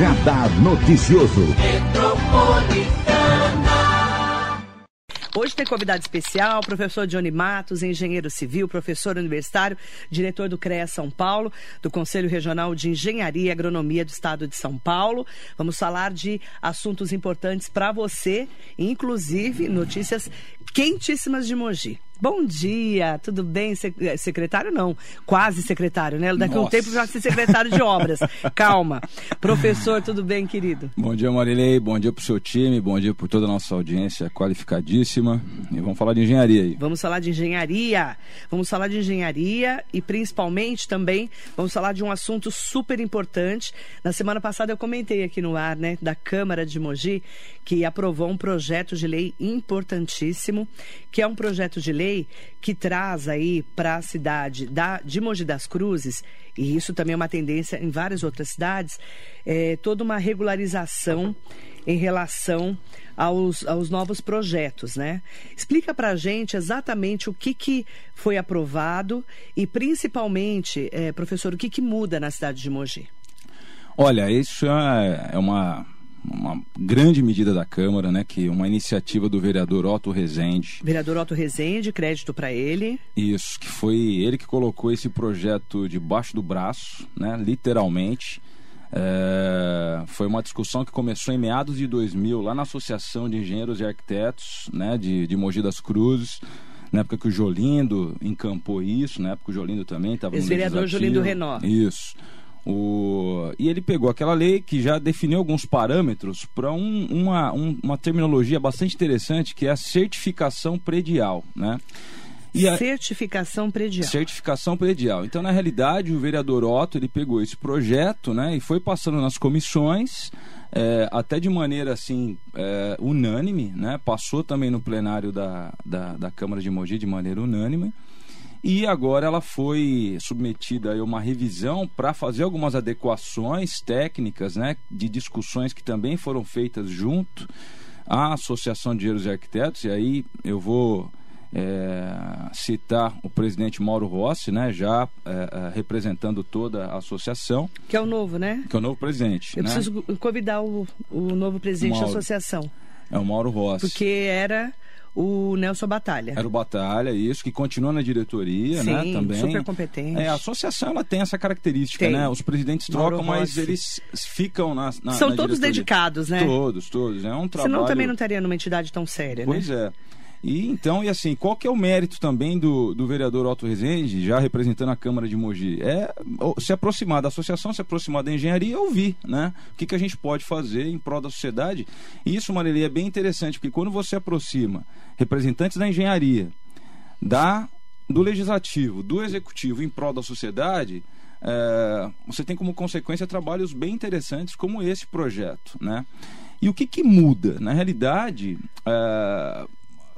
Radar Noticioso. Hoje tem convidado especial, professor Johnny Matos, engenheiro civil, professor universitário, diretor do CREA São Paulo, do Conselho Regional de Engenharia e Agronomia do Estado de São Paulo. Vamos falar de assuntos importantes para você, inclusive notícias quentíssimas de Mogi. Bom dia, tudo bem? Eh, secretário não, quase secretário, né? Daqui a um tempo já ser secretário de obras. Calma. Professor, tudo bem, querido? Bom dia, Marilei, bom dia pro seu time, bom dia por toda a nossa audiência qualificadíssima. E vamos falar de engenharia aí. Vamos falar de engenharia. Vamos falar de engenharia e principalmente também vamos falar de um assunto super importante. Na semana passada eu comentei aqui no ar, né, da Câmara de Mogi, que aprovou um projeto de lei importantíssimo, que é um projeto de lei lei que traz aí para a cidade da, de Mogi das Cruzes, e isso também é uma tendência em várias outras cidades, é, toda uma regularização em relação aos, aos novos projetos, né? Explica para a gente exatamente o que, que foi aprovado e, principalmente, é, professor, o que, que muda na cidade de Mogi? Olha, isso é, é uma uma grande medida da Câmara, né, que uma iniciativa do vereador Otto Rezende. Vereador Otto Rezende, crédito para ele. Isso, que foi ele que colocou esse projeto debaixo do braço, né, literalmente. É, foi uma discussão que começou em meados de 2000, lá na Associação de Engenheiros e Arquitetos, né, de, de Mogi das Cruzes na época que o Jolindo encampou isso, na época que o Jolindo também estava no vereador Jolindo Renó. Isso. O... E ele pegou aquela lei que já definiu alguns parâmetros para um, uma, um, uma terminologia bastante interessante, que é a certificação predial. Né? E a... Certificação predial. Certificação predial. Então, na realidade, o vereador Otto ele pegou esse projeto né, e foi passando nas comissões, é, até de maneira assim é, unânime, né, passou também no plenário da, da, da Câmara de Mogi de maneira unânime. E agora ela foi submetida a uma revisão para fazer algumas adequações técnicas, né, de discussões que também foram feitas junto à Associação de Engenheiros e Arquitetos. E aí eu vou é, citar o presidente Mauro Rossi, né, já é, representando toda a associação. Que é o novo, né? Que é o novo presidente. Eu né? preciso convidar o, o novo presidente Mauro, da associação. É o Mauro Rossi. Porque era o Nelson Batalha. Era o Batalha, isso, que continua na diretoria, né, Sim, né? Também. Super competente. É, a associação ela tem essa característica, tem. né? Os presidentes Mauro trocam, Rossi. mas eles ficam na. na São na todos diretoria. dedicados, né? Todos, todos. É um trabalho. Senão também não estaria numa entidade tão séria, pois né? Pois é. E então, e assim, qual que é o mérito também do, do vereador Otto Rezende, já representando a Câmara de Mogi? É se aproximar da associação, se aproximar da engenharia e ouvir, né? O que, que a gente pode fazer em prol da sociedade. E isso, Marília, é bem interessante, porque quando você aproxima representantes da engenharia, da do legislativo, do executivo em prol da sociedade, é, você tem como consequência trabalhos bem interessantes como esse projeto, né? E o que, que muda? Na realidade, é,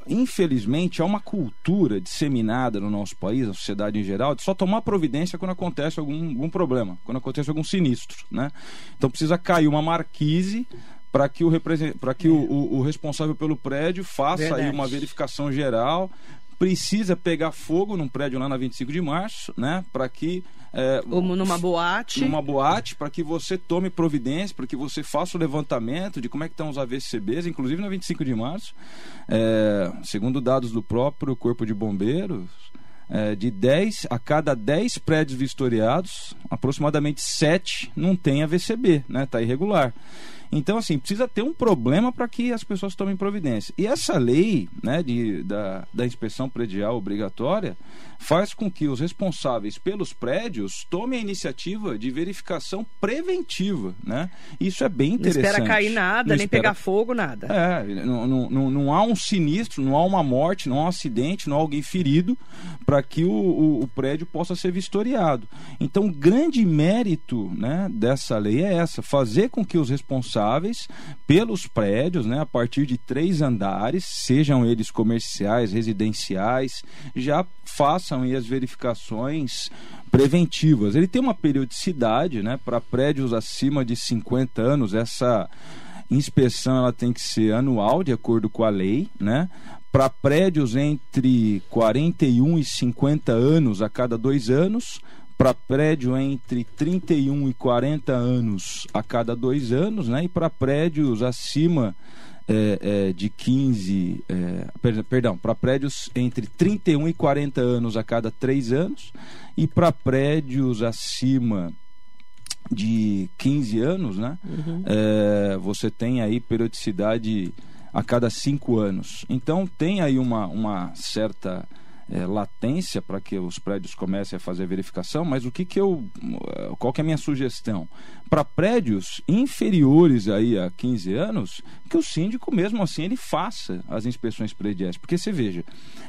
infelizmente, há uma cultura disseminada no nosso país, na sociedade em geral, de só tomar providência quando acontece algum, algum problema, quando acontece algum sinistro. Né? Então precisa cair uma marquise para que, o, para que o, o, o, responsável pelo prédio faça aí uma verificação geral, precisa pegar fogo num prédio lá na 25 de março, né? Para que. É, Como numa boate. Numa boate, para que você tome providência, para que você faça o levantamento de como é que estão os AVCBs, inclusive na 25 de março. É, segundo dados do próprio Corpo de Bombeiros, é, de 10 a cada 10 prédios vistoriados, aproximadamente 7 não tem AVCB, né? Está irregular. Então, assim, precisa ter um problema para que as pessoas tomem providência. E essa lei né, de, da, da inspeção predial obrigatória faz com que os responsáveis pelos prédios tomem a iniciativa de verificação preventiva. Né? Isso é bem interessante. Não espera cair nada, não nem espera... pegar fogo, nada. É, não, não, não, há um sinistro, não há uma morte, não há um acidente, não há alguém ferido para que o, o, o, prédio possa ser vistoriado. Então, o grande mérito né, dessa lei é essa: fazer com que os responsáveis pelos prédios, né, a partir de três andares, sejam eles comerciais, residenciais, já façam façam as verificações preventivas. Ele tem uma periodicidade, né, para prédios acima de 50 anos, essa inspeção ela tem que ser anual, de acordo com a lei, né? Para prédios entre 41 e 50 anos, a cada dois anos. Para prédio entre 31 e 40 anos a cada dois anos, né? E para prédios acima é, é, de 15, é, perdão, para prédios entre 31 e 40 anos a cada três anos e para prédios acima de 15 anos, né? Uhum. É, você tem aí periodicidade a cada cinco anos. Então tem aí uma, uma certa é, latência para que os prédios comecem a fazer a verificação, mas o que, que eu. Qual que é a minha sugestão? Para prédios inferiores aí a 15 anos, que o síndico, mesmo assim, ele faça as inspeções prediais. Porque você veja,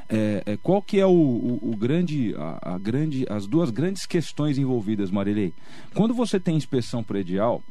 é, é, qual que é o, o, o grande, a, a, grande. as duas grandes questões envolvidas, Marilei? Quando você tem inspeção predial,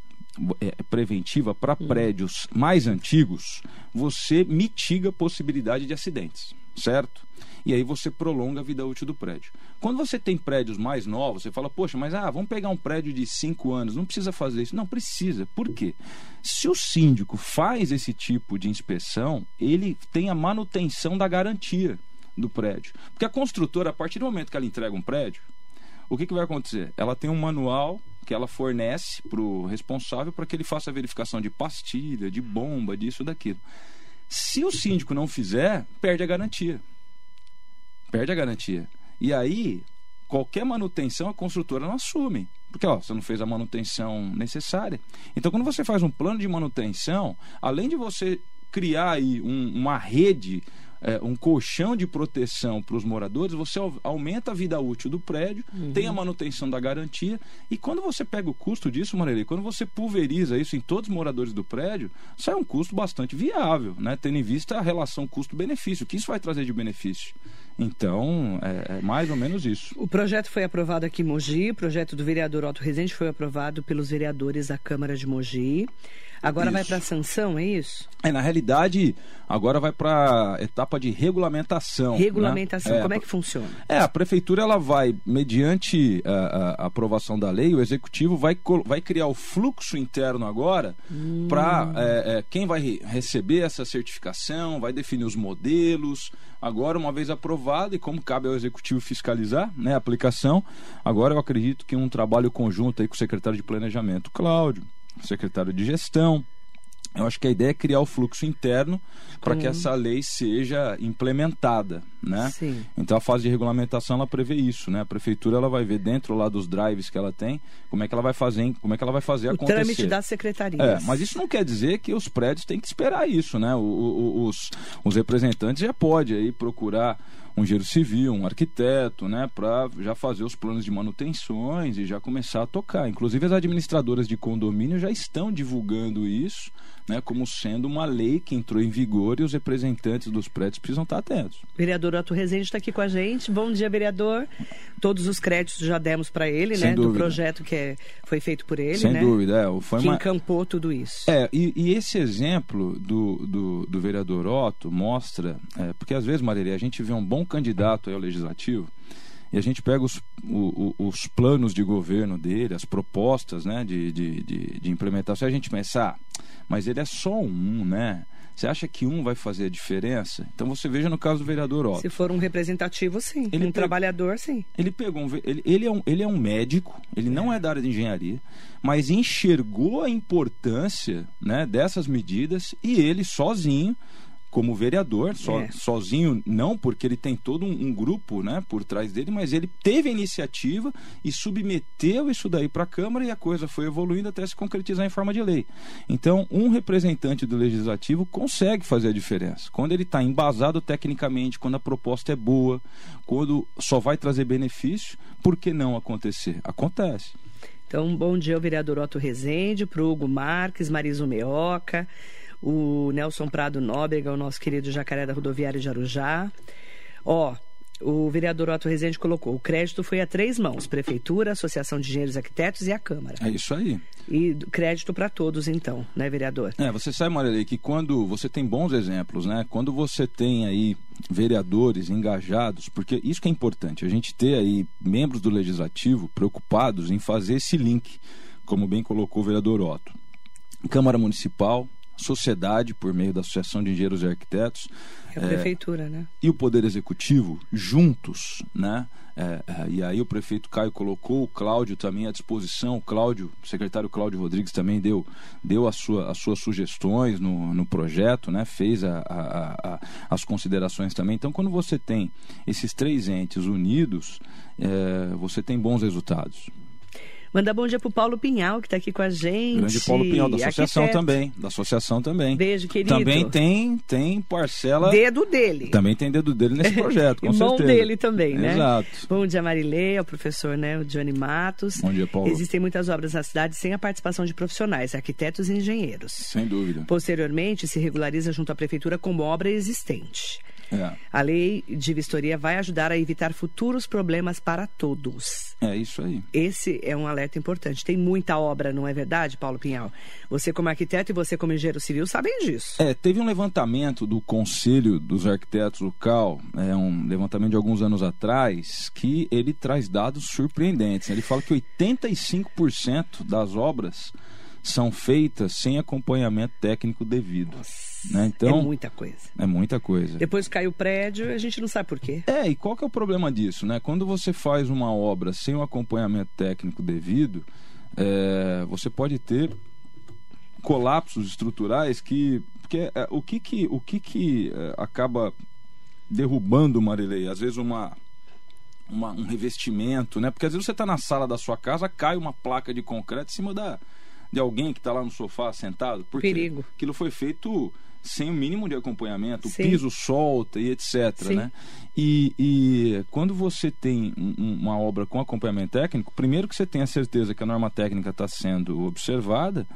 é, preventiva para hum. prédios mais antigos, você mitiga a possibilidade de acidentes, certo? E aí você prolonga a vida útil do prédio. Quando você tem prédios mais novos, você fala, poxa, mas ah, vamos pegar um prédio de 5 anos, não precisa fazer isso. Não, precisa. Por quê? Se o síndico faz esse tipo de inspeção, ele tem a manutenção da garantia do prédio. Porque a construtora, a partir do momento que ela entrega um prédio, o que, que vai acontecer? Ela tem um manual que ela fornece para o responsável para que ele faça a verificação de pastilha, de bomba, disso, daquilo. Se o síndico não fizer, perde a garantia perde a garantia. E aí, qualquer manutenção a construtora não assume. Porque ó, você não fez a manutenção necessária. Então, quando você faz um plano de manutenção, além de você criar aí um, uma rede é, um colchão de proteção para os moradores, você aumenta a vida útil do prédio, uhum. tem a manutenção da garantia, e quando você pega o custo disso, Morelli, quando você pulveriza isso em todos os moradores do prédio, sai um custo bastante viável, né? tendo em vista a relação custo-benefício. O que isso vai trazer de benefício? Então, é, é, mais ou menos isso. O projeto foi aprovado aqui em Mogi, o projeto do vereador Otto Rezende foi aprovado pelos vereadores da Câmara de Mogi. Agora isso. vai para sanção, é isso? É, na realidade, agora vai para etapa de regulamentação. Né? Regulamentação, né? como é que funciona? É, a prefeitura ela vai, mediante a, a aprovação da lei, o executivo vai, vai criar o fluxo interno agora hum. para é, é, quem vai receber essa certificação, vai definir os modelos. Agora, uma vez aprovado, e como cabe ao executivo fiscalizar né, a aplicação, agora eu acredito que um trabalho conjunto aí com o secretário de Planejamento, Cláudio, secretário de gestão. Eu acho que a ideia é criar o fluxo interno para que essa lei seja implementada, né? Sim. Então a fase de regulamentação ela prevê isso, né? A prefeitura ela vai ver dentro lá dos drives que ela tem, como é que ela vai fazer, como é que ela vai fazer o acontecer. Trâmite das secretarias. É, mas isso não quer dizer que os prédios têm que esperar isso, né? O, o, os, os representantes já podem aí procurar um engenheiro civil, um arquiteto, né, para já fazer os planos de manutenções e já começar a tocar. Inclusive as administradoras de condomínio já estão divulgando isso, né, como sendo uma lei que entrou em vigor e os representantes dos prédios precisam estar atentos. Vereador Otto Rezende está aqui com a gente. Bom dia, vereador. Todos os créditos já demos para ele, Sem né, dúvida. do projeto que é, foi feito por ele, Sem né? dúvida, é. Foi que uma... encampou tudo isso. É, e, e esse exemplo do, do, do, vereador Otto mostra, é, porque às vezes, Marília, a gente vê um bom candidato ao legislativo e a gente pega os, o, os planos de governo dele, as propostas né, de, de, de, de implementação, a gente pensa, ah, mas ele é só um, né? Você acha que um vai fazer a diferença? Então você veja no caso do vereador Otto. Se for um representativo, sim. Ele um trabalhador, sim. Ele pegou um, ele, ele, é um, ele é um médico, ele é. não é da área de engenharia, mas enxergou a importância né, dessas medidas e ele sozinho como vereador, so, é. sozinho, não, porque ele tem todo um, um, grupo né, por trás dele, mas ele teve a iniciativa e submeteu isso daí para a Câmara e a coisa foi evoluindo até se concretizar em forma de lei. Então, um representante do Legislativo consegue fazer a diferença. Quando ele está embasado tecnicamente, quando a proposta é boa, quando só vai trazer benefício, por que não acontecer? Acontece. Então, bom dia ao vereador Otto Rezende, para o Hugo Marques, Mariso Meoca o Nelson Prado Nóbrega, o nosso querido Jacaré da Rodoviária de Arujá. Ó, o vereador Otto Rezende colocou: o crédito foi a três mãos: Prefeitura, Associação de Engenheiros Arquitetos e a Câmara. É isso aí. E crédito para todos, então, né, vereador? É, você sabe, Maria, que quando você tem bons exemplos, né? Quando você tem aí vereadores engajados, porque isso que é importante, a gente ter aí membros do legislativo preocupados em fazer esse link, como bem colocou o vereador Otto. Câmara Municipal, sociedade, por meio da Associação de Engenheiros e Arquitetos, é a prefeitura, né? E o Poder Executivo, juntos, né? É, é, e aí o prefeito Caio colocou o Cláudio também à disposição. O Cláudio, o secretário Cláudio Rodrigues também deu, deu a sua, as suas sugestões no, no projeto, né? fez a, a, a, as considerações também. Então, quando você tem esses três entes unidos, é, você tem bons resultados. Mandar bom dia pro Paulo Pinhal, que está aqui com a gente. Grande Paulo Pinhal, da associação Arquiteto. também. Da associação também. Beijo, querido. Também tem, tem parcela. Dedo dele. Também tem dedo dele nesse projeto, com certeza. Mão dele também, né? Exato. Bom dia, Marilê, o professor, né? O Johnny Matos. Bom dia, Paulo. Existem muitas obras na cidade sem a participação de profissionais, arquitetos e engenheiros. Sem dúvida. Posteriormente, se regulariza junto à prefeitura como obra existente. É. A lei de vistoria vai ajudar a evitar futuros problemas para todos. É isso aí. Esse é um alerta importante. Tem muita obra, não é verdade, Paulo Pinhal? Você como arquiteto e você como engenheiro civil sabem disso. É, teve um levantamento do Conselho dos Arquitetos Local, é um levantamento de alguns anos atrás, que ele traz dados surpreendentes. Ele fala que 85% das obras são feitas sem acompanhamento técnico devido. Né? Então, é muita coisa. É muita coisa. Depois cai o prédio, a gente não sabe por quê. É, e qual que é o problema disso? Né? Quando você faz uma obra sem o acompanhamento técnico devido, é, você pode ter colapsos estruturais que. Porque, é, o que que, o que, que é, acaba derrubando, Marilei? Às vezes uma, uma, um revestimento, né? Porque às vezes você está na sala da sua casa, cai uma placa de concreto em cima da de alguém que está lá no sofá sentado. Porque Perigo. Aquilo foi feito sem o mínimo de acompanhamento, Sim. o piso solta e etc. Né? E, e, quando você tem um, uma obra com acompanhamento técnico, primeiro que você tem a certeza que a norma técnica está sendo observada.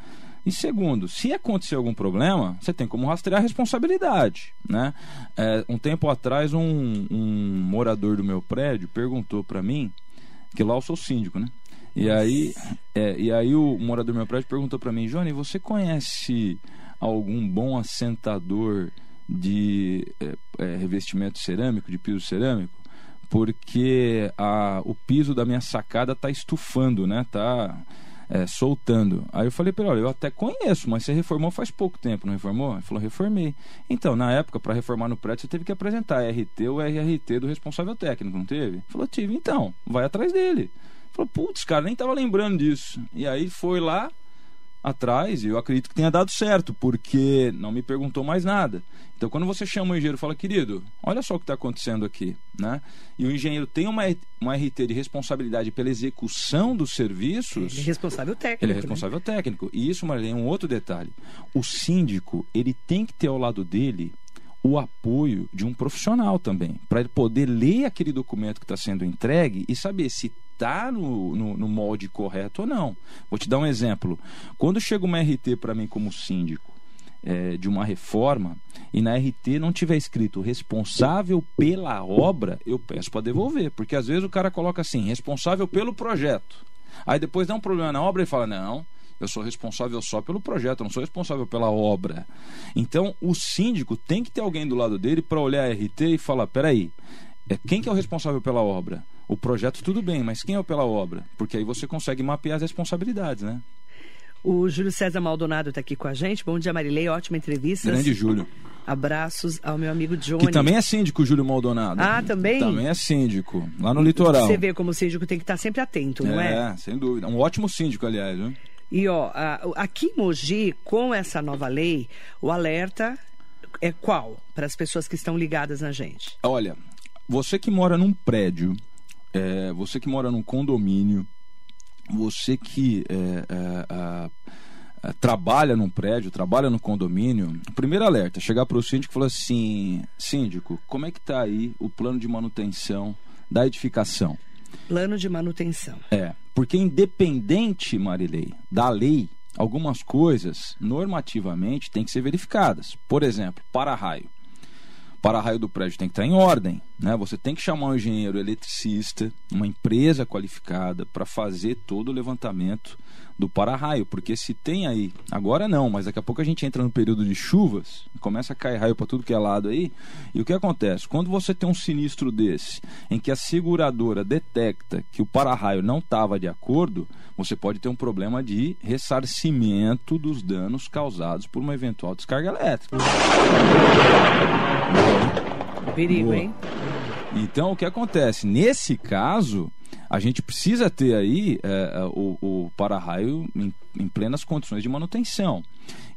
E segundo, se acontecer algum problema, você tem como rastrear a responsabilidade. Né? É, um tempo atrás, um, um morador do meu prédio perguntou para mim, que lá eu sou síndico, né? E aí, é, e aí o morador do meu prédio perguntou para mim, Johnny, você conhece algum bom assentador de é, é, revestimento cerâmico, de piso cerâmico? Porque a, o piso da minha sacada está estufando, né? Tá é, soltando. Aí eu falei para ele, olha, eu até conheço, mas você reformou faz pouco tempo, não reformou? Ele falou, reformei. Então, na época, para reformar no prédio, você teve que apresentar RT ou RRT do responsável técnico, não teve? Ele falou, tive. Então, vai atrás dele. Falou, putz, cara, nem tava lembrando disso. E aí foi lá atrás e eu acredito que tenha dado certo, porque não me perguntou mais nada. Então, quando você chama o engenheiro e fala, querido, olha só o que está acontecendo aqui, né? E o engenheiro tem uma, uma RT de responsabilidade pela execução dos serviços. Ele é responsável técnico. Ele é né? responsável né? técnico. E isso, Marilene, é um outro detalhe. O síndico, ele tem que ter ao lado dele o apoio de um profissional também, para ele poder ler aquele documento que está sendo entregue e saber se está no, no, no, molde correto ou não. Vou te dar um exemplo. Quando chega uma RT para mim como síndico é, de uma reforma e na RT não tiver escrito responsável pela obra, eu peço para devolver, porque às vezes o cara coloca assim, responsável pelo projeto. Aí depois dá um problema na obra e fala: não, eu sou responsável só pelo projeto, eu não sou responsável pela obra. Então, o síndico tem que ter alguém do lado dele para olhar a RT e falar: peraí, é, quem que é o responsável pela obra? O projeto tudo bem, mas quem é o pela obra? Porque aí você consegue mapear as responsabilidades, né? O Júlio César Maldonado está aqui com a gente. Bom dia, Marilei. Ótima entrevista. Grande Júlio. Abraços ao meu amigo Johnny. Que também é síndico, Júlio Maldonado. Ah, também? Também é síndico, lá no litoral. Você vê como o síndico tem que estar sempre atento, não é? É, sem dúvida. Um ótimo síndico, aliás. Viu? E ó, aqui em Mogi, com essa nova lei, o alerta é qual para as pessoas que estão ligadas na gente? Olha, você que mora num prédio, é, você que mora num condomínio, você que é, é, trabalha num prédio, trabalha no condomínio, o primeiro alerta, chegar para o síndico e falar assim, síndico, como é que está aí o plano de manutenção da edificação? Plano de manutenção. É, porque independente, Marilei, da lei, algumas coisas normativamente têm que ser verificadas. Por exemplo, para-raio. Para-raio do prédio tem que estar em ordem. Né? Você tem que chamar um engenheiro eletricista, uma empresa qualificada, para fazer todo o levantamento do para-raio, porque se tem aí, agora não, mas daqui a pouco a gente entra no período de chuvas, começa a cair raio para tudo que é lado aí, e o que acontece? Quando você tem um sinistro desse, em que a seguradora detecta que o para-raio não estava de acordo, você pode ter um problema de ressarcimento dos danos causados por uma eventual descarga elétrica. Perigo, hein? Então, o que acontece? Nesse caso, a gente precisa ter aí é, é, o, o para-raio em, em plenas condições de manutenção.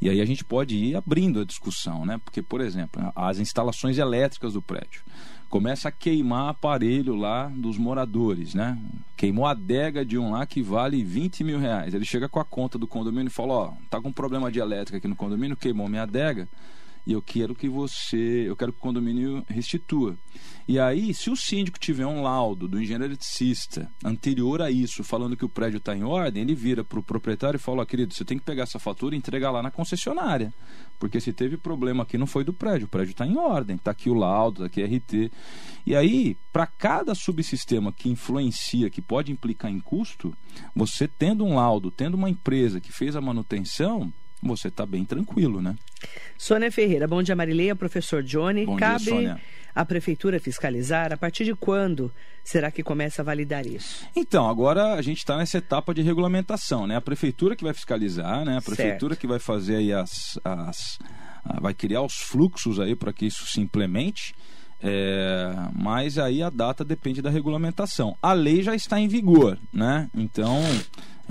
E aí a gente pode ir abrindo a discussão, né? Porque, por exemplo, as instalações elétricas do prédio começa a queimar aparelho lá dos moradores, né? Queimou a adega de um lá que vale 20 mil reais. Ele chega com a conta do condomínio e fala, ó, tá com problema de elétrica aqui no condomínio, queimou minha adega e eu quero que você, eu quero que o condomínio restitua. E aí, se o síndico tiver um laudo do engenheiro eletricista anterior a isso, falando que o prédio está em ordem, ele vira para o proprietário e fala: querido, você tem que pegar essa fatura e entregar lá na concessionária. Porque se teve problema aqui, não foi do prédio, o prédio está em ordem, está aqui o laudo, está aqui RT. E aí, para cada subsistema que influencia, que pode implicar em custo, você tendo um laudo, tendo uma empresa que fez a manutenção, você está bem tranquilo, né? Sônia Ferreira, bom dia Marileia, professor Johnny. Bom Cabe dia, Sônia. a prefeitura fiscalizar? A partir de quando será que começa a validar isso? Então, agora a gente está nessa etapa de regulamentação, né? A prefeitura que vai fiscalizar, né? A prefeitura Certo. que vai fazer aí as, as a- vai criar os fluxos aí para que isso se implemente. É, mas aí a data depende da regulamentação. A lei já está em vigor, né? Então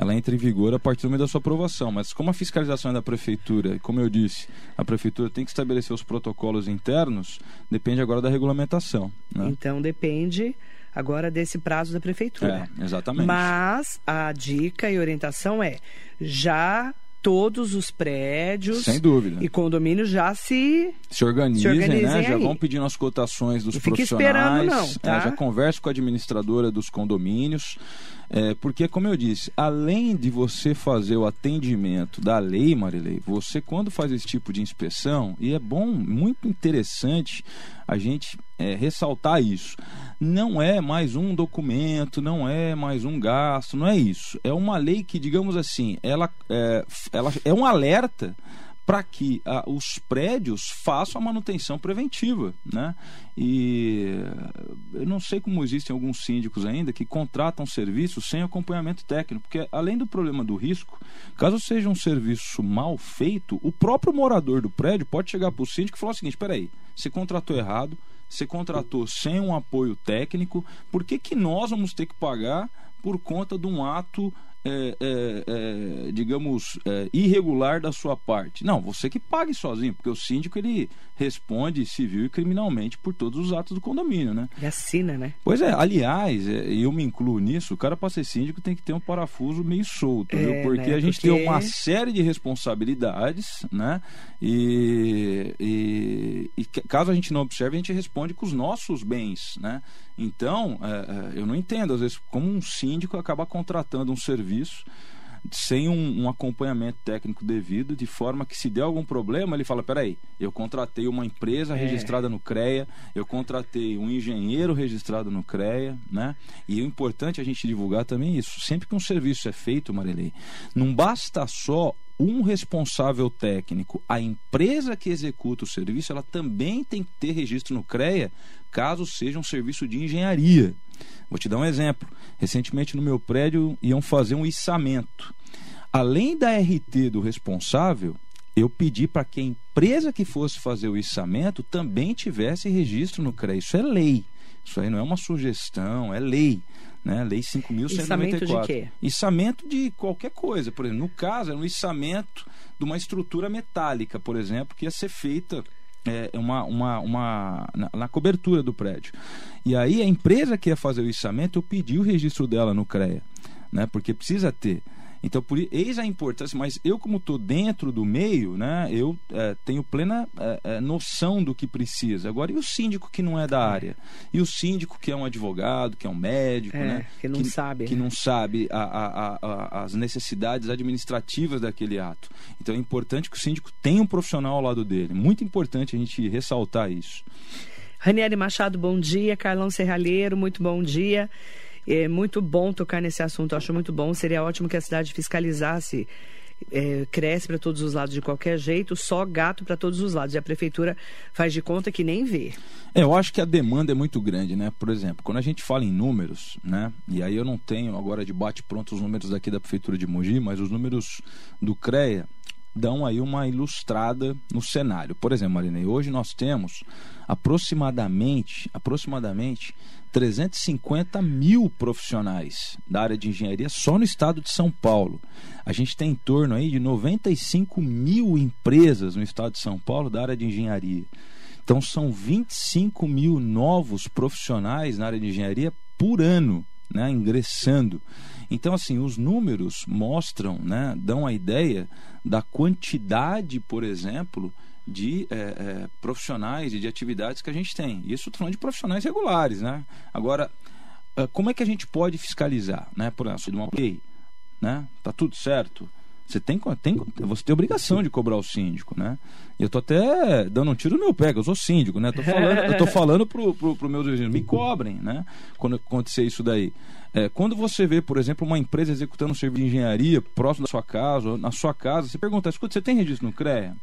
ela entra em vigor a partir do momento da sua aprovação. Mas como a fiscalização é da prefeitura, e como eu disse, a prefeitura tem que estabelecer os protocolos internos, depende agora da regulamentação. Né? Então depende agora desse prazo da prefeitura. É, exatamente. Mas a dica e orientação é já todos os prédios Sem dúvida. e condomínios já se se organizem, Se organizem né? Já vão pedindo as cotações dos fica profissionais. esperando não, tá? É, já converse com a administradora dos condomínios. É, porque, como eu disse, além de você fazer o atendimento da lei, Marilei, você quando faz esse tipo de inspeção, e é bom, muito interessante a gente é, ressaltar isso. Não é mais um documento, não é mais um gasto, não é isso. É uma lei que, digamos assim, ela é, ela é um alerta para que os prédios façam a manutenção preventiva, né? E eu não sei como existem alguns síndicos ainda que contratam serviços sem acompanhamento técnico, porque além do problema do risco, caso seja um serviço mal feito, o próprio morador do prédio pode chegar para o síndico e falar o seguinte: peraí, você contratou errado, você contratou sem um apoio técnico, por que, que nós vamos ter que pagar por conta de um ato é, é, é, digamos, é, irregular da sua parte. Não, você que pague sozinho, porque o síndico ele responde civil e criminalmente por todos os atos do condomínio, né? e assina, né? Pois é, aliás, é, eu me incluo nisso, o cara para ser síndico tem que ter um parafuso meio solto, É, viu? Porque né? a gente Porque- tem uma série de responsabilidades, né? E, e- e ca- caso a gente não observe, a gente responde com os nossos bens, né? Então, eu não entendo, às vezes, como um síndico acaba contratando um serviço sem um, um acompanhamento técnico devido, de forma que se der algum problema, ele fala, peraí, eu contratei uma empresa É. registrada no CREA, eu contratei um engenheiro registrado no CREA, né? E o importante é a gente divulgar também isso. Sempre que um serviço é feito, Marilei, não basta só um responsável técnico, a empresa que executa o serviço, ela também tem que ter registro no CREA, caso seja um serviço de engenharia. Vou te dar um exemplo. Recentemente no meu prédio iam fazer um içamento. Além da RT do responsável, eu pedi para que a empresa que fosse fazer o içamento também tivesse registro no CREA. Isso é lei. Isso aí não é uma sugestão, é lei. Né? Lei 5.194. Içamento de quê? Içamento de qualquer coisa. Por exemplo, no caso, era um içamento de uma estrutura metálica, por exemplo, que ia ser feita é, uma, uma, uma, na, na cobertura do prédio. E aí a empresa que ia fazer o içamento, eu pedi o registro dela no CREA, né? porque precisa ter. Então, por eis a importância, mas eu, como estou dentro do meio, né, eu é, tenho plena é, é, noção do que precisa. Agora, e o síndico que não é da área? E o síndico que é um advogado, que é um médico, É, né? que não sabe, Que né? não sabe a- a- a- as necessidades administrativas daquele ato. Então, é importante que o síndico tenha um profissional ao lado dele. Muito importante a gente ressaltar isso. Ranieri Machado, bom dia. Carlão Serralheiro, muito bom dia. É muito bom tocar nesse assunto, eu acho muito bom. Seria ótimo que a cidade fiscalizasse é, cresce para todos os lados de qualquer jeito, só gato para todos os lados. E a prefeitura faz de conta que nem vê. É, eu acho que a demanda é muito grande, né? Por exemplo, quando a gente fala em números, né? E aí eu não tenho agora de bate pronto os números daqui da prefeitura de Mogi, mas os números do CREA dão aí uma ilustrada no cenário. Por exemplo, Marinei, hoje nós temos aproximadamente, aproximadamente 350 mil profissionais da área de engenharia só no estado de São Paulo. A gente tem em torno aí de 95 mil empresas no estado de São Paulo da área de engenharia. Então são 25 mil novos profissionais na área de engenharia por ano, né, ingressando. Então, assim, os números mostram, né, dão a ideia da quantidade, por exemplo, de é, é, profissionais e de atividades que a gente tem. Isso falando de profissionais regulares, né? Agora, ah, como é que a gente pode fiscalizar, né? Por exemplo, de uma lei, né? Tá tudo certo. Você tem, tem, você tem obrigação de cobrar o síndico, né? E eu tô até dando um tiro no meu pé, eu sou síndico, né? Tô falando, eu tô falando pro, pro, pro meus vizinhos, me cobrem, né? Quando acontecer isso daí. É, quando você vê, por exemplo, uma empresa executando um serviço de engenharia próximo da sua casa, ou na sua casa, você pergunta, escuta, você tem registro no CREA?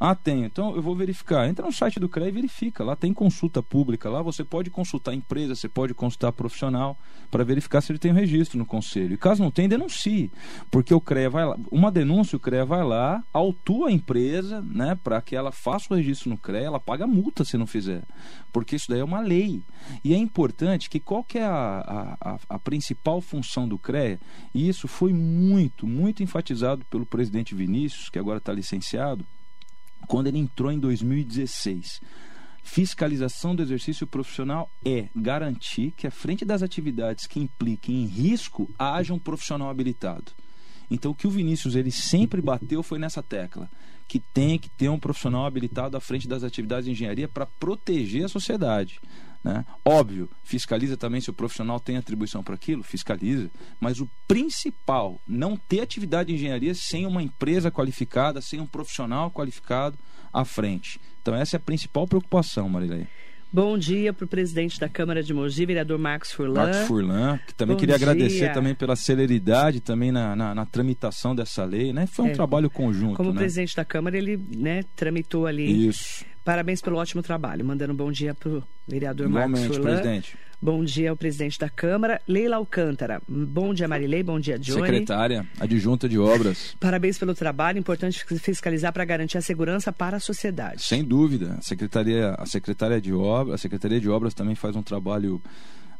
Ah, tenho. Então eu vou verificar. Entra no site do CREA e verifica. Lá tem consulta pública. Lá você pode consultar empresa, você pode consultar profissional para verificar se ele tem um registro no conselho. E caso não tenha, denuncie. Porque o CREA vai lá. Uma denúncia, o CREA vai lá, autua a empresa, né, para que ela faça o registro no CREA, ela paga multa se não fizer. Porque isso daí é uma lei. E é importante que qual que é a, a, a principal função do CREA, e isso foi muito, muito enfatizado pelo presidente Vinícius, que agora está licenciado quando ele entrou em 2016. Fiscalização do exercício profissional é garantir que, à frente das atividades que impliquem em risco, haja um profissional habilitado. Então, o que o Vinícius ele sempre bateu foi nessa tecla, que tem que ter um profissional habilitado à frente das atividades de engenharia para proteger a sociedade. Né? Óbvio, fiscaliza também se o profissional tem atribuição para aquilo, fiscaliza. Mas o principal, não ter atividade de engenharia sem uma empresa qualificada, sem um profissional qualificado à frente. Então essa é a principal preocupação, Marilei. Bom dia para o presidente da Câmara de Mogi, vereador Marcos Furlan. Marcos Furlan, que também Bom queria dia. agradecer também pela celeridade também na, na, na tramitação dessa lei, né? Foi um É. trabalho conjunto, Como né? presidente da Câmara, ele né, tramitou ali. Isso. Parabéns pelo ótimo trabalho. Mandando um bom dia para o vereador Marcos Igualmente, Furlan. presidente. Bom dia ao presidente da Câmara, Leila Alcântara. Bom dia, Marilei. Bom dia, Johnny. Secretária, adjunta de obras. Parabéns pelo trabalho. Importante fiscalizar para garantir a segurança para a sociedade. Sem dúvida. A Secretaria, a Secretaria de Obras, a Secretaria de Obras também faz um trabalho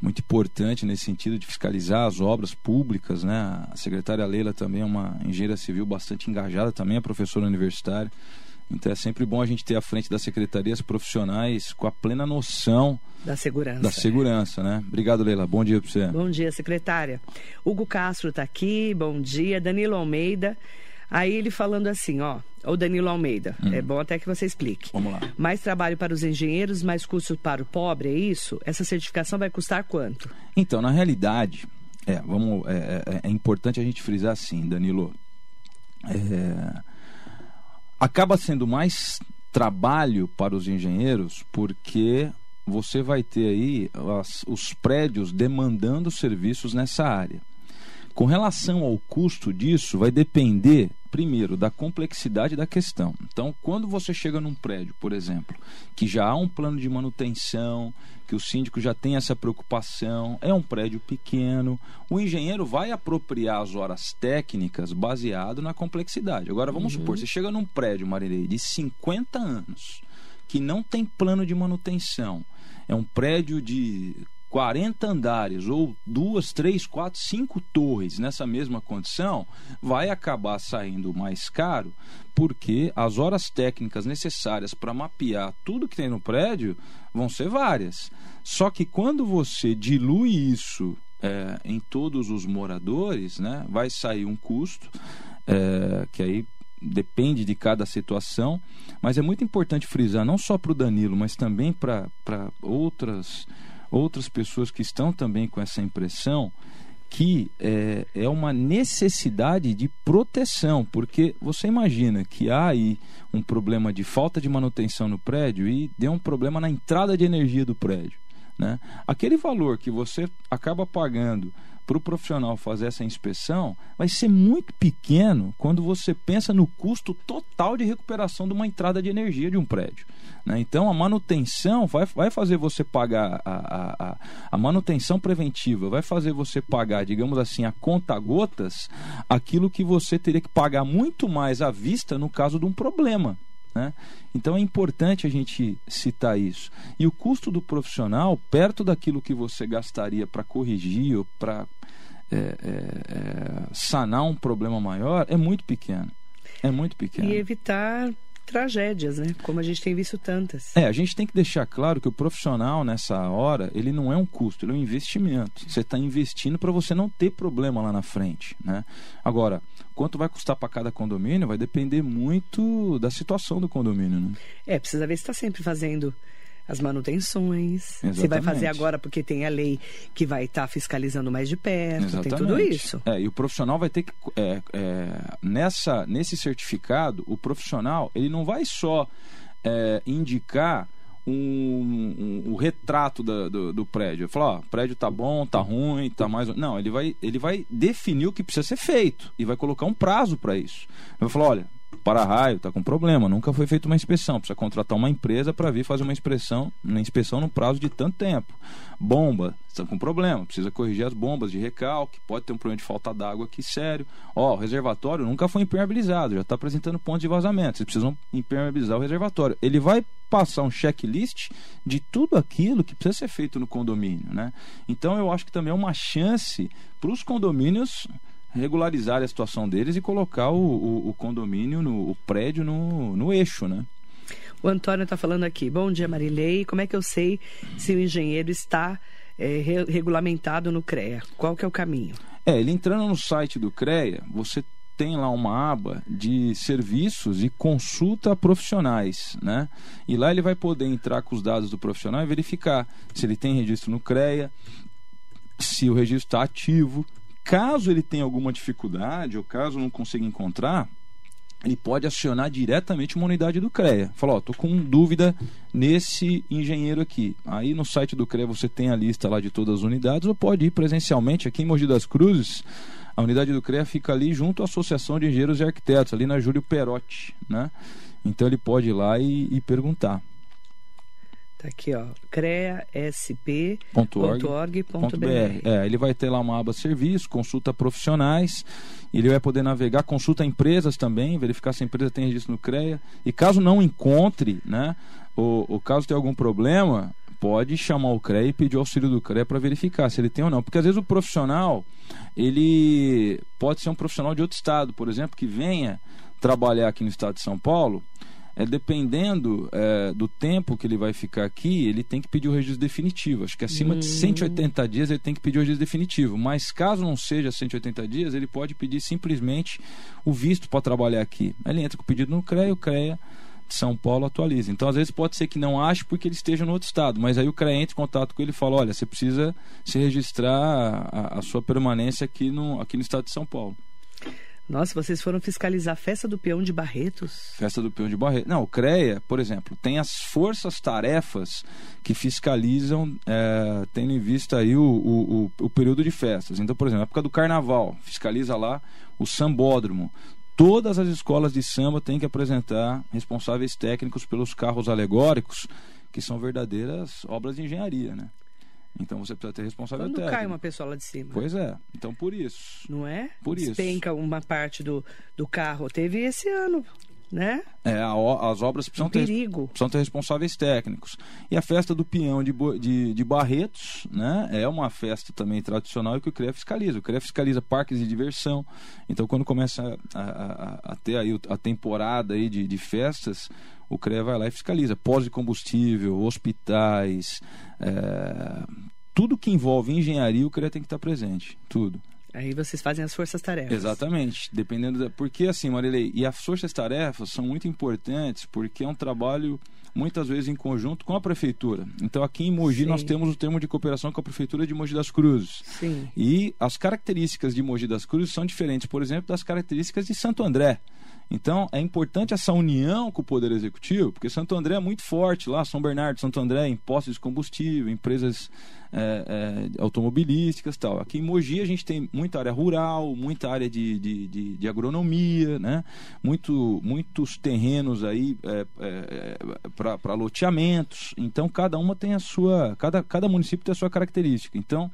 muito importante nesse sentido de fiscalizar as obras públicas, né? A secretária Leila também é uma engenheira civil bastante engajada, também é professora universitária. Então é sempre bom a gente ter à frente das secretarias profissionais com a plena noção Da segurança. da segurança, né? Obrigado, Leila. Bom dia para você. Bom dia, secretária. Hugo Castro está aqui, bom dia. Danilo Almeida. Aí ele falando assim, ó, o Danilo Almeida, é bom até que você explique. Vamos lá. Mais trabalho para os engenheiros, mais custo para o pobre, é isso? Essa certificação vai custar quanto? Então, na realidade, é, vamos, é, é- é importante a gente frisar assim, Danilo. É, acaba sendo mais trabalho para os engenheiros porque você vai ter aí as- os prédios demandando serviços nessa área. Com relação ao custo disso, vai depender, primeiro, da complexidade da questão. Então, quando você chega num prédio, por exemplo, que já há um plano de manutenção, que o síndico já tem essa preocupação, é um prédio pequeno, o engenheiro vai apropriar as horas técnicas baseado na complexidade. Agora, vamos supor, você chega num prédio, Marirei, de 50 anos, que não tem plano de manutenção, é um prédio de 40 andares ou duas, três, quatro, cinco torres nessa mesma condição, vai acabar saindo mais caro, porque as horas técnicas necessárias para mapear tudo que tem no prédio vão ser várias. Só que quando você dilui isso é, em todos os moradores, né, vai sair um custo é, que aí depende de cada situação, mas é muito importante frisar, não só para o Danilo, mas também para outras, outras pessoas que estão também com essa impressão, que é, é uma necessidade de proteção, porque você imagina que há aí um problema de falta de manutenção no prédio e deu um problema na entrada de energia do prédio. Né? Aquele valor que você acaba pagando para o profissional fazer essa inspeção vai ser muito pequeno quando você pensa no custo total de recuperação de uma entrada de energia de um prédio. Né? Então a manutenção vai, vai fazer você pagar a, a, a, manutenção preventiva, vai fazer você pagar, digamos assim, a conta gotas, aquilo que você teria que pagar muito mais à vista no caso de um problema. Né? Então é importante a gente citar isso. E o custo do profissional, perto daquilo que você gastaria para corrigir ou para é, é, é, sanar um problema maior, é muito pequeno. É muito pequeno. E evitar tragédias, né? Como a gente tem visto tantas. É, a gente tem que deixar claro que o profissional nessa hora, ele não é um custo, ele é um investimento. Você está investindo para você não ter problema lá na frente, né? Agora, quanto vai custar para cada condomínio vai depender muito da situação do condomínio, né? É, precisa ver se está sempre fazendo as manutenções. Exatamente. Você vai fazer agora porque tem a lei que vai estar tá fiscalizando mais de perto, Exatamente. tem tudo isso. É, e o profissional vai ter que. É, é, nessa, nesse certificado, o profissional ele não vai só é, indicar um, um, um, retrato da, do, do, prédio. Falar, ó, o prédio tá bom, tá ruim, tá mais. Não, ele vai, ele vai definir o que precisa ser feito e vai colocar um prazo para isso. Ele vai falar, olha, para-raio está com problema, nunca foi feita uma inspeção, precisa contratar uma empresa para vir fazer uma inspeção, uma inspeção no prazo de tanto tempo. Bomba, está com problema, precisa corrigir as bombas de recalque, pode ter um problema de falta d'água aqui sério. Ó, o reservatório nunca foi impermeabilizado, já está apresentando pontos de vazamento, vocês precisam impermeabilizar o reservatório. Ele vai passar um checklist de tudo aquilo que precisa ser feito no condomínio, né? Então eu acho que também é uma chance para os condomínios regularizar a situação deles e colocar o, o, o condomínio, no, o prédio no, no eixo, né? O Antônio está falando aqui. Bom dia, Marilei. Como é que eu sei se o engenheiro está é, re regulamentado no CREA? Qual que é o caminho? É, ele entrando no site do CREA, você tem lá uma aba de serviços e consulta profissionais, né? E lá ele vai poder entrar com os dados do profissional e verificar se ele tem registro no CREA, se o registro está ativo, Caso ele tenha alguma dificuldade ou caso não consiga encontrar, ele pode acionar diretamente uma unidade do CREA. Falar, ó, tô com dúvida nesse engenheiro aqui. Aí no site do CREA você tem a lista lá de todas as unidades ou pode ir presencialmente aqui em Mogi das Cruzes. A unidade do CREA fica ali junto à Associação de Engenheiros e Arquitetos, ali na Júlio Perotti, né? Então ele pode ir lá e, e perguntar. Tá aqui, ó, creasp.org.br. É, ele vai ter lá uma aba serviço, consulta profissionais, ele vai poder navegar, consulta empresas também, verificar se a empresa tem registro no CREA. E caso não encontre, né, ou, ou caso tenha algum problema, pode chamar o CREA e pedir o auxílio do CREA para verificar se ele tem ou não. Porque às vezes o profissional, ele pode ser um profissional de outro estado, por exemplo, que venha trabalhar aqui no estado de São Paulo é, dependendo é, do tempo que ele vai ficar aqui, ele tem que pedir o registro definitivo. Acho que acima hum. de 180 dias ele tem que pedir o registro definitivo. Mas caso não seja 180 dias, ele pode pedir simplesmente o visto para trabalhar aqui. Ele entra com o pedido no CREA, o CREA de São Paulo atualiza. Então, às vezes, pode ser que não ache porque ele esteja no outro estado, mas aí o CREA entra em contato com ele e fala: olha, você precisa se registrar a, a sua permanência aqui no, aqui no estado de São Paulo. Nossa, vocês foram fiscalizar a festa do peão de Barretos? Festa do peão de Barretos. Não, o CREA, por exemplo, tem as forças-tarefas que fiscalizam, é, tendo em vista aí o, o, o, período de festas. Então, por exemplo, na época do carnaval, fiscaliza lá o sambódromo. Todas as escolas de samba têm que apresentar responsáveis técnicos pelos carros alegóricos, que são verdadeiras obras de engenharia, né? Então você precisa ter responsabilidade. Quando cai uma pessoa lá de cima. Pois é. Então por isso. Não é? Por Despenca isso. Despenca uma parte do, do carro. Teve esse ano, né? É, a, as obras precisam, um ter, perigo. precisam ter responsáveis técnicos. E a festa do peão de, de, de Barretos, né? É uma festa também tradicional e que o CREA fiscaliza. O CREA fiscaliza parques de diversão. Então quando começa a, a, a ter aí a temporada aí de, de festas o CREA vai lá e fiscaliza. Pós de combustível, hospitais, é, tudo que envolve engenharia, o CREA tem que estar presente. Tudo. Aí vocês fazem as forças-tarefas. Exatamente. Dependendo da. Porque assim, Marilei, e as forças-tarefas são muito importantes porque é um trabalho muitas vezes em conjunto com a prefeitura. Então aqui em Mogi Sim. nós temos o termo de cooperação com a prefeitura de Mogi das Cruzes. Sim. E as características de Mogi das Cruzes são diferentes, por exemplo, das características de Santo André. Então é importante essa união com o Poder Executivo, porque Santo André é muito forte lá, São Bernardo, Santo André, em postos de combustível, empresas é, é, automobilísticas tal. Aqui em Mogi a gente tem muita área rural, muita área de, de, de, de agronomia, né? Muito, muitos terrenos aí é, é, para loteamentos. Então cada uma tem a sua. Cada, cada município tem a sua característica. Então.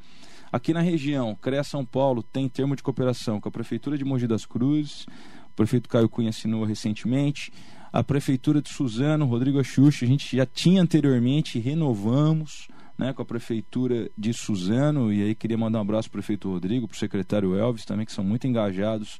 Aqui na região, CREA São Paulo tem termo de cooperação com a Prefeitura de Mogi das Cruzes, o prefeito Caio Cunha assinou recentemente. A Prefeitura de Suzano, Rodrigo Axuxa, a gente já tinha anteriormente, renovamos né, com a Prefeitura de Suzano. E aí queria mandar um abraço para o prefeito Rodrigo, para o secretário Elvis também, que são muito engajados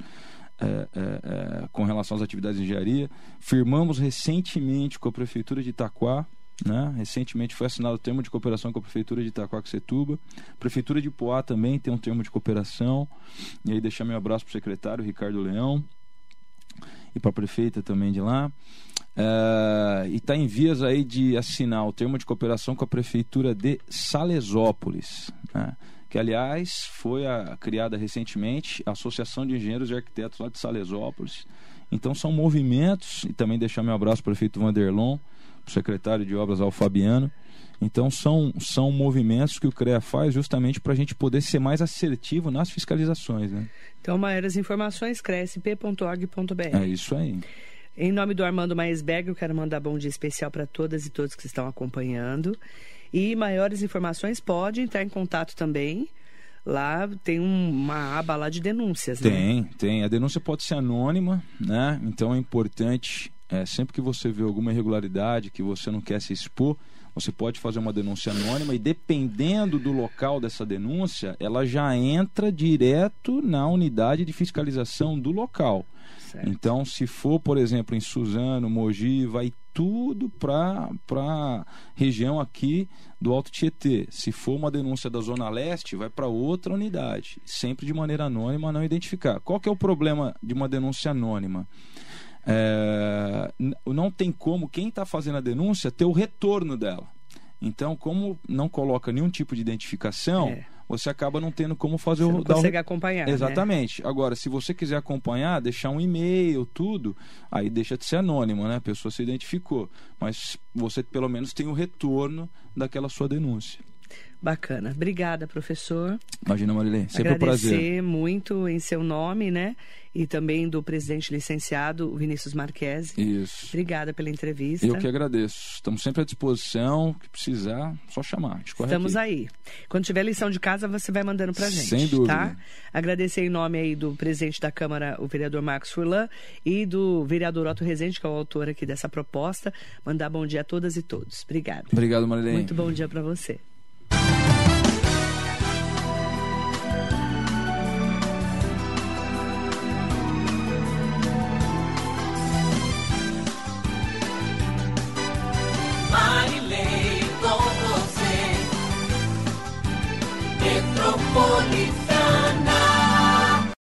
é, é, é, com relação às atividades de engenharia. Firmamos recentemente com a Prefeitura de Itaquá, né? Recentemente foi assinado o termo de cooperação com a Prefeitura de Itacoaxetuba. Prefeitura de Poá também tem um termo de cooperação. E aí deixar meu abraço para o secretário Ricardo Leão e para a prefeita também de lá. Uh, e está em vias aí de assinar o termo de cooperação com a Prefeitura de Salesópolis. Né? Que, aliás, foi a, criada recentemente a Associação de Engenheiros e Arquitetos lá de Salesópolis. Então são movimentos, e também deixar meu abraço para o prefeito Vanderlon, o secretário de obras ao Fabiano. Então são, são movimentos que o CREA faz justamente para a gente poder ser mais assertivo nas fiscalizações. Né? Então, maiores informações, cresp.org.br. É isso aí. Em nome do Armando Maisberg, eu quero mandar bom dia especial para todas e todos que estão acompanhando. E maiores informações, pode entrar em contato também. Lá tem um, uma aba lá de denúncias, tem, né? Tem, A denúncia pode ser anônima, né? Então é importante, é, sempre que você vê alguma irregularidade que você não quer se expor, você pode fazer uma denúncia anônima e dependendo do local dessa denúncia, ela já entra direto na unidade de fiscalização do local. Certo. Então, se for, por exemplo, em Suzano, Mogi, vai tudo para a região aqui do Alto Tietê. Se for uma denúncia da Zona Leste, vai para outra unidade, sempre de maneira anônima, não identificar. Qual que é o problema de uma denúncia anônima? É, não tem como quem está fazendo a denúncia ter o retorno dela. Então, como não coloca nenhum tipo de identificação, É. você acaba não tendo como fazer Você o não dar o consegue acompanhar. né? Exatamente. Agora, se você quiser acompanhar, deixar um e-mail, tudo, aí deixa de ser anônimo, né? A pessoa se identificou. Mas você pelo menos tem o retorno daquela sua denúncia. Bacana. Obrigada, professor. Imagina, Marilene. Sempre um Agradecer prazer. muito em seu nome, né? E também do presidente licenciado Vinícius Marquesi. Isso. Obrigada pela entrevista. Eu que agradeço. Estamos sempre à disposição. O que precisar, só chamar. Estamos aqui. aí. Quando tiver lição de casa, você vai mandando pra gente. Sem dúvida. Tá? Agradecer em nome aí do presidente da Câmara, o vereador Marcos Furlan, e do vereador Otto Rezende, que é o autor aqui dessa proposta. Mandar bom dia a todas e todos. Obrigada. Obrigado, Marilene. Muito bom dia para você.